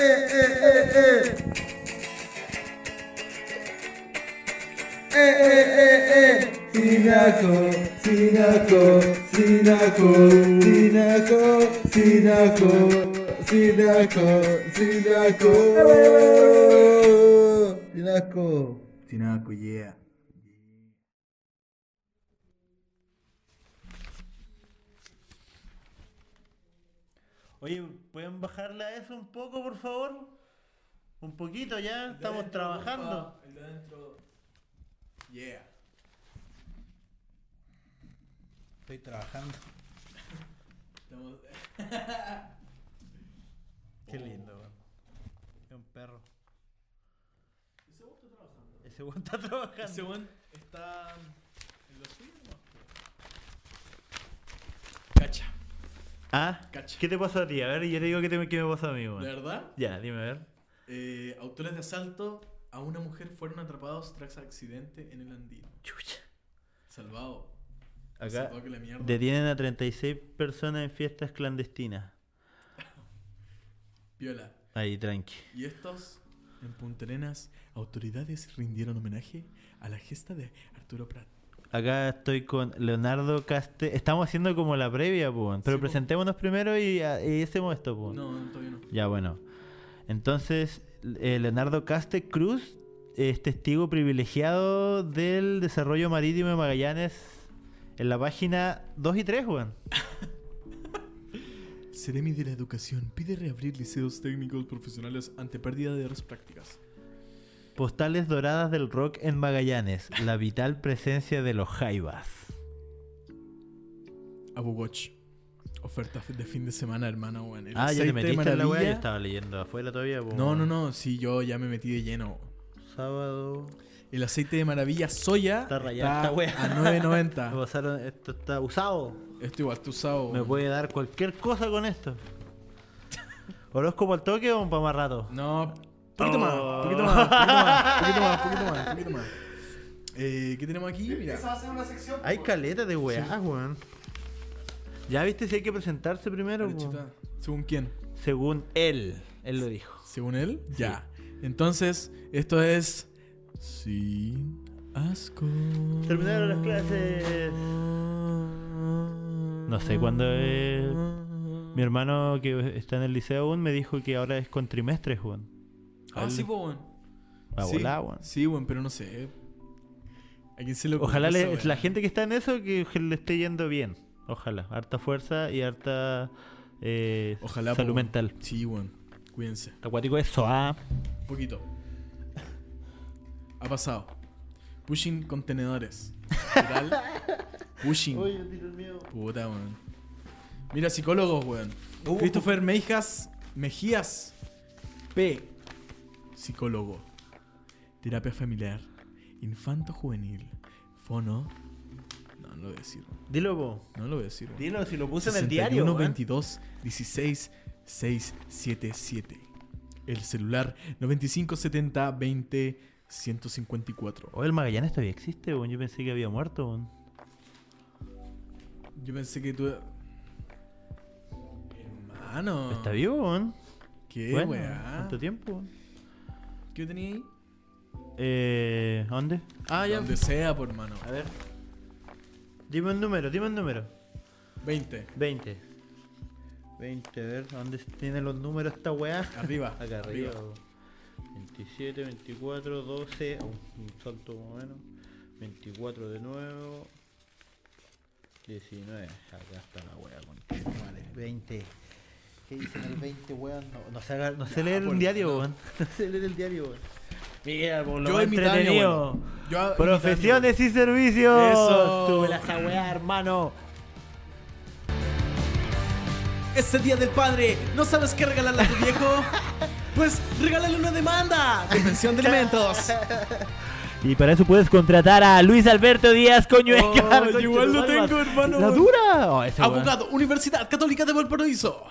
Eh, eh, eh. Eh, eh, eh, eh. Sinaco, Sinaco, Sinaco, Sinaco, Sinaco, Sinaco, Sinaco. Sinaco. Tinaco, yeah. Oye, ¿pueden bajarle a eso un poco, por favor? Un poquito ya, estamos trabajando. El de adentro. Yeah. Estoy trabajando. Estamos... Qué lindo, weón. Es un perro. Ese vos está trabajando. Ese weón está trabajando. Ese buen está en lo suyo, ¿no? Cacha. ¿Ah? Cacha. ¿Qué te pasó a ti? A ver, yo te digo qué, te, qué me pasó a mí, weón. ¿De verdad? Ya, dime, a ver. Eh, autores de asalto a una mujer fueron atrapados tras accidente en el Andino. Chucha. Salvado. Acá la mierda. detienen a 36 personas en fiestas clandestinas. Viola. Ahí, tranqui. Y estos, en Punta Arenas, autoridades rindieron homenaje a la gesta de Arturo Prat. Acá estoy con Leonardo Caste. Estamos haciendo como la previa, pues. Pero Sí, po. presentémonos primero y, ah, y hacemos esto, pues. No, todavía no. Ya, bueno. Entonces, eh, Leonardo Caste Cruz es testigo privilegiado del desarrollo marítimo de Magallanes en la página 2 y 3, weón. Seremi de la Educación pide reabrir liceos técnicos profesionales ante pérdida de las prácticas. Postales doradas del rock en Magallanes. La vital presencia de los jaivas. Abugoch. Ofertas de fin de semana, hermano. weón. El Ah, ya te metiste en la. Yo maravilla- estaba leyendo afuera todavía, No, no, no. Sí, yo ya me metí de lleno. Sábado. El aceite de maravilla soya Está rayada esta wea. a Me 9.90. pasaron- esto está usado. Esto igual está usado. Me puede dar cualquier cosa con esto. ¿Horóscopo al toque o para más rato? No, poquito Oh. más, poquito más, poquito más, poquito más, poquito más, poquito más. Eh, ¿Qué tenemos aquí? Mira. Esa va a ser una sección. Hay caleta de weá, weón. Ya viste si hay que presentarse primero. ¿Según quién? Según él. Él lo dijo. ¿Según él? Sí. Ya. Entonces, esto es. Sin asco. Terminaron las clases. No sé cuándo es. Mi hermano que está en el liceo aún me dijo que ahora es con trimestres, weón. Ah, sí, pues, weón. Va a sí, volar, weón. Sí, weón, pero no sé. ¿A quién se le ocurrió Ojalá le- la gente que está en eso que le esté yendo bien. Ojalá. Harta fuerza y harta eh, Ojalá. po, salud weón. mental. Sí, weón. Cuídense. Acuático eso, ah. Un poquito. Ha pasado. Pushing contenedores. Literal. Pushing. Puta, weón. Mira, psicólogos, weón. Uh. Christopher Meijas Mejías P. Psicólogo. Terapia familiar. Infanto juvenil. Fono. No, no lo voy a decir. Dilo, po. No lo voy a decir. Dilo si lo puse en el 61 diario. weón. 22 16 677. El celular 9570 20 154. Oh, el Magallanes todavía existe, weón. Yo pensé que había muerto, weón. Yo pensé que tú. Hermano. ¿Está vivo, weón? ¿Qué Bueno, weá? ¿Cuánto tiempo? ¿Qué tenía ahí? Eh, ¿Dónde? Ah, ya. Donde sea, por hermano. A ver. Dime un número, dime un número. 20. 20. 20, a ver, ¿dónde tienen los números esta weá? Arriba. Acá arriba. 27, 24, 12. oh, un salto más o menos. 24 de nuevo. 19. Acá está la weá con 20. ¿Qué dicen el 20, weón? No, no sé, no sé leer un diario, no. weón. No sé leer el diario, weón. Mira, por lo Yo entretenido. Yo Profesiones y servicios. Eso. Súbela esa weá, hermano. Este día del padre, ¿no sabes qué regalarle a tu viejo? Pues regálale una demanda de pensión de alimentos. Y para eso puedes contratar a Luis Alberto Díaz Coñuecar. Oh, igual lo tengo, hermano. La dura. Oh. Abogado, Universidad Católica de Valparaíso.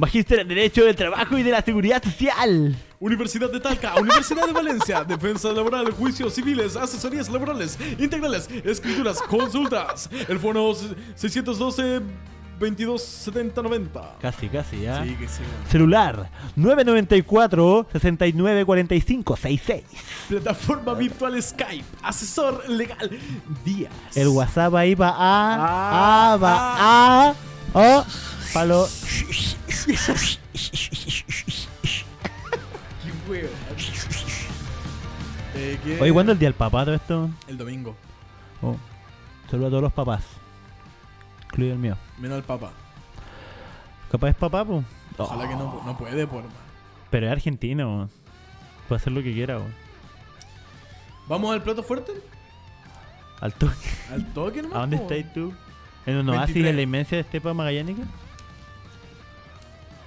Magíster en Derecho del Trabajo y de la Seguridad Social. Universidad de Talca, Universidad de Valencia, Defensa Laboral, Juicios Civiles, Asesorías Laborales, Integrales, Escrituras, Consultas. El fono 612 22 70 90. Casi, casi, ¿ya? Sí, que sí. Celular 994 69 45 66. Plataforma virtual Skype, asesor legal Díaz. El WhatsApp ahí va a. Ah, A, va a. O. Palo. Qué. Eh, ¿qué? Oye, ¿cuándo es el día del papá todo esto? El domingo. Oh. Saludos a todos los papás. Incluido el mío. Menos el papá. ¿Capaz es papá, po? Ojalá Oh. que no, no puede, por más. Pero es argentino. Puede hacer lo que quiera, weón. ¿Vamos al plato fuerte? Al toque. ¿Al toque nomás? ¿A dónde po? estáis tú? ¿En un oasis 23. en la inmensa estepa magallánica?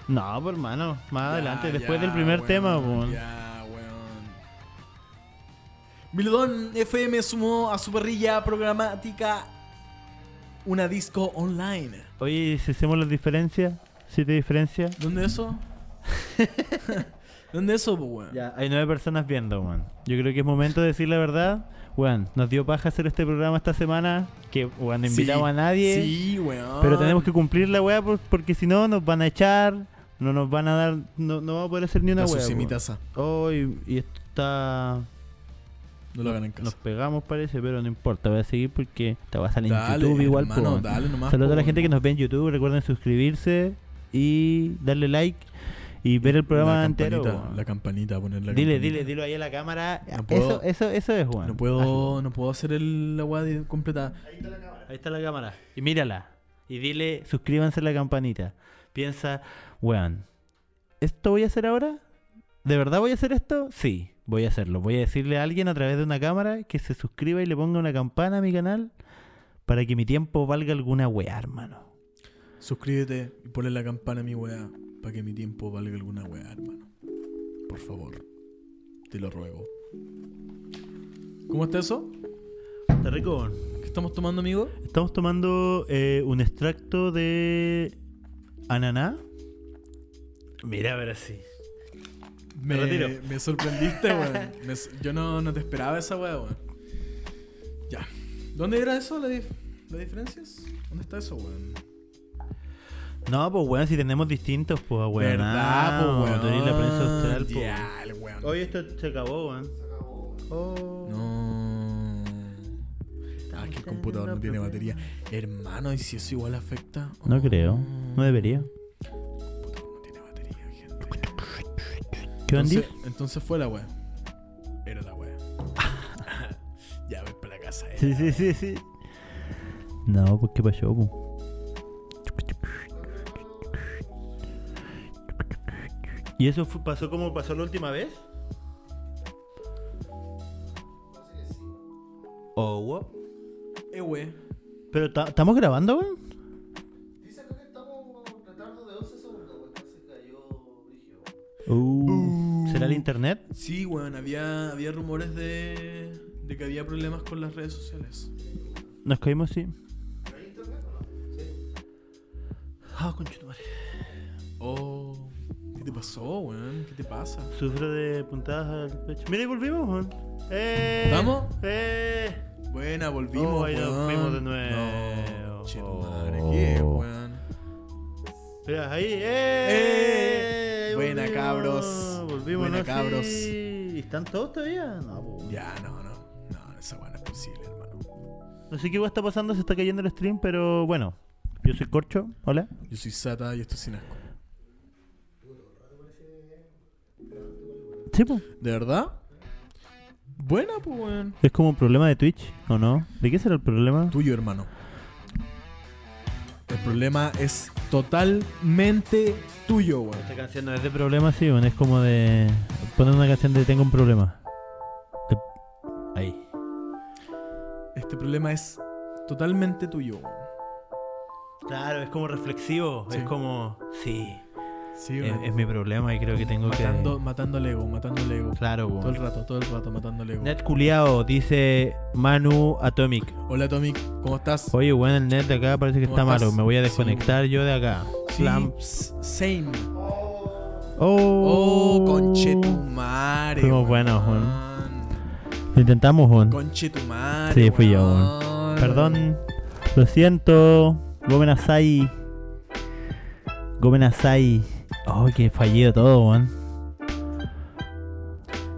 No, pues hermano, más Ya, adelante, después ya, del primer weón, tema, weón. Ya, weón. Milodón FM sumó a su parrilla programática una disco online. Oye, si hacemos las diferencias, ¿siete diferencias? ¿Dónde eso? ¿Dónde eso, pues, weón? Ya, hay nueve personas viendo, weón. Yo creo que es momento de decir la verdad. Weón, nos dio paja hacer este programa esta semana. Que, weón, no invitamos Sí, a nadie. Sí, weón. Pero tenemos que cumplir la weá por- porque si no nos van a echar. No nos van a dar. No, no vamos a poder hacer ni una La sucia mi taza. Oh, y, y esto está. No lo hagan en casa. Nos pegamos, parece, pero no importa. Voy a seguir porque te va a salir en YouTube igual. hermano, dale nomás, Saludos po, a la gente que nos ve en YouTube. Recuerden suscribirse y darle like y ver el programa la entero. campanita. La campanita, poner la Dile, campanita. dile, dilo ahí a la cámara. No puedo- eso, eso, eso es, weón. No puedo, no puedo hacer el, la de- completa. Ahí está la cámara. Y mírala. Y dile, suscríbanse a la campanita. Piensa, weón, ¿esto voy a hacer ahora? ¿De verdad voy a hacer esto? Sí, voy a hacerlo. Voy a decirle a alguien a través de una cámara que se suscriba y le ponga una campana a mi canal para que mi tiempo valga alguna weá, hermano. Suscríbete y ponle la campana a mi weá para que mi tiempo valga alguna weá, hermano. Por favor. Te lo ruego. ¿Cómo está eso? Está rico. ¿Qué estamos tomando, amigo? Estamos tomando eh, un extracto de ananá. Mira, a ver así. Me, retiro. me sorprendiste, weón. Me yo no, no te esperaba esa weá, weón. Ya. ¿Dónde era eso, la dif- las diferencias? ¿Dónde está eso, weón? No, pues weón, si tenemos distintos, pues weón. ¿Verdad, po, weón? Tú eres la prensa austral, pues. Ya, el weón. Oye, esto se acabó, weón. Oh. Ah, que el computador no tiene batería. Hermano, ¿y si eso igual afecta? No creo, no debería. El computador no tiene batería, gente. ¿Qué Entonces, entonces fue la wea. Era la wea. ya voy para la casa. eh. Sí, sí, sí, sí. No, pues qué pasó, po? ¿Y eso fue- pasó como pasó la última vez? Oh, wow. Eh, we. Pero ta- estamos grabando, weón. Dice acá que estamos retardo de 11 segundos, porque se cayó Brigio. Uh, ¿Será el internet? Sí, weón, había, había rumores de, de que había problemas con las redes sociales. Nos caímos, sí. ¿Hay internet o no? Sí. Ah, conchetumare. Oh, ¿qué te pasó, weón? ¿Qué te pasa? Sufro de puntadas al pecho. Mira, y volvimos, weón. ¡Eh! ¿Vamos? ¡Eh! Buena, volvimos, Oh, nos weón. de nuevo. No, che, tu madre, ¿qué, weón? Mira, ahí, ¡eh! ¡Eh! Buena, volvimos, cabros. Volvimos, Buena, ¿no? cabros. Sí. ¿Y ¿Están todos todavía? No, po. Ya, no, no. No, esa weón no es posible, hermano. No sé qué va está pasando, se está cayendo el stream, pero bueno. Yo soy Corcho, hola. Yo soy Sata y esto es sin asco. Sí. ¿De verdad? Buena, pues, weón. Es como un problema de Twitch, ¿o no? ¿De qué será el problema? Tuyo, hermano. El problema es totalmente tuyo, weón. Esta canción no es de problema, sí, bueno, es como de poner una canción de tengo un problema. De- Ahí. Este problema es totalmente tuyo, weón. Claro, es como reflexivo, Sí. es como, sí, Sí, es, mi problema y creo que tengo matando, que... matando al ego, matando al ego. Claro, Todo el rato, todo el rato, matando al ego. Net culiao, dice Manu Atomic. Hola, Tomic, ¿cómo estás? Oye, bueno, el net de acá parece que ¿Cómo está estás? malo, me voy a Sí, desconectar yo de acá. Sí, same. Oh, Oh, conchetumare. Fuimos buenos, weón. Lo intentamos, weón. Conchetumare. Sí, fui yo, weón. Perdón, lo siento. Gomen Asai. Oh, que fallido todo, weón.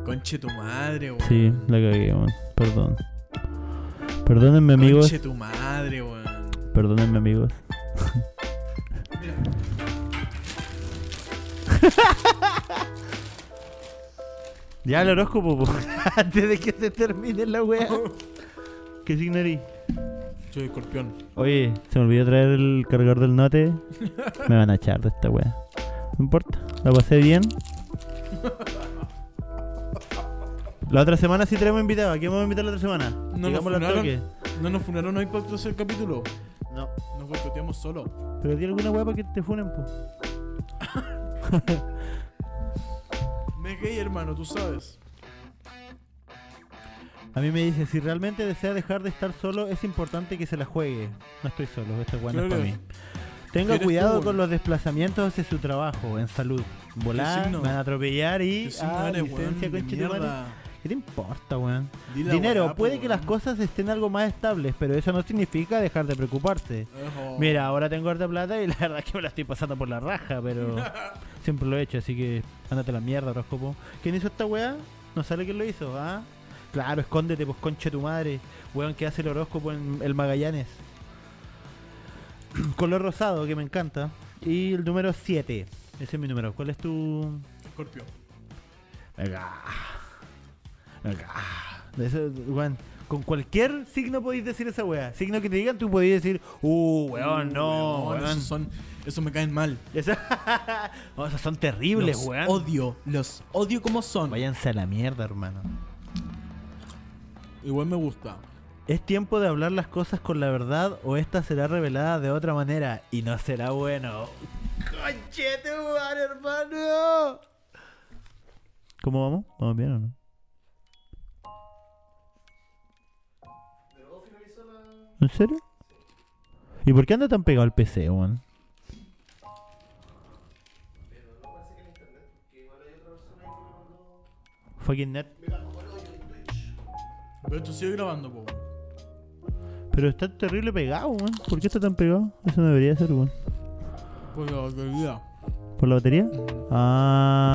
Conche tu madre, weón. Sí, la cagué, weón. Perdón. Perdónenme, amigos. Conche tu madre, weón. Perdónenme, amigos. ya el horóscopo, po. antes de que se termine la wea. ¿Qué signo eres? Soy escorpión. Oye, se me olvidó traer el cargador del note. Me van a echar de esta wea. No importa, la pasé bien. La otra semana sí tenemos invitado. ¿A quién vamos a invitar la otra semana? nos Digámoslo al funaron. No nos funaron hoy para el tercer capítulo. No. Nos boicoteamos solo. Pero di alguna para que te funen, po. Me es gay, hermano, tú sabes. A mí me dice, si realmente desea dejar de estar solo, es importante que se la juegue. No estoy solo, esta weá no es Claro. para mí. Tenga cuidado tú, con los desplazamientos hacia su trabajo, en salud. Volar, me van a atropellar y. ¿Qué Ah, eres, licencia, weón? De conche tu madre. mierda. ¿Qué te importa, weón? Dinero, puede que las cosas estén algo más estables, pero eso no significa dejar de preocuparse. Ejo. Mira, ahora tengo harta plata y la verdad es que me la estoy pasando por la raja, pero siempre lo he hecho, así que ándate a la mierda, horóscopo. ¿Quién hizo esta weá? ¿No sabe quién lo hizo? ¿Ah? Claro, escóndete, pues concha tu madre. Weón, que hace el horóscopo en el Magallanes. Color rosado, que me encanta. Y el número 7. Ese es mi número. ¿Cuál es tu...? Escorpio. Venga. Venga. Eso, con cualquier signo podéis decir esa weá. Signo que te digan, tú podéis decir, uh, weón, no, Weón, weón. Esos, son, esos me caen mal. No, esos son terribles, los weón. odio. Los odio como son. Váyanse a la mierda, hermano. Igual me gusta. Es tiempo de hablar las cosas con la verdad o esta será revelada de otra manera y no será bueno. ¡Conchete, weón, hermano! ¿Cómo vamos? ¿Vamos bien o no? ¿En serio? ¿Y por qué anda tan pegado al PC, weón? Fucking net. Pero esto sigue grabando, po. Pero está terrible pegado, weón. ¿Por qué está tan pegado? Eso no debería ser, weón. Pues la batería. ¿Por la batería? Ah.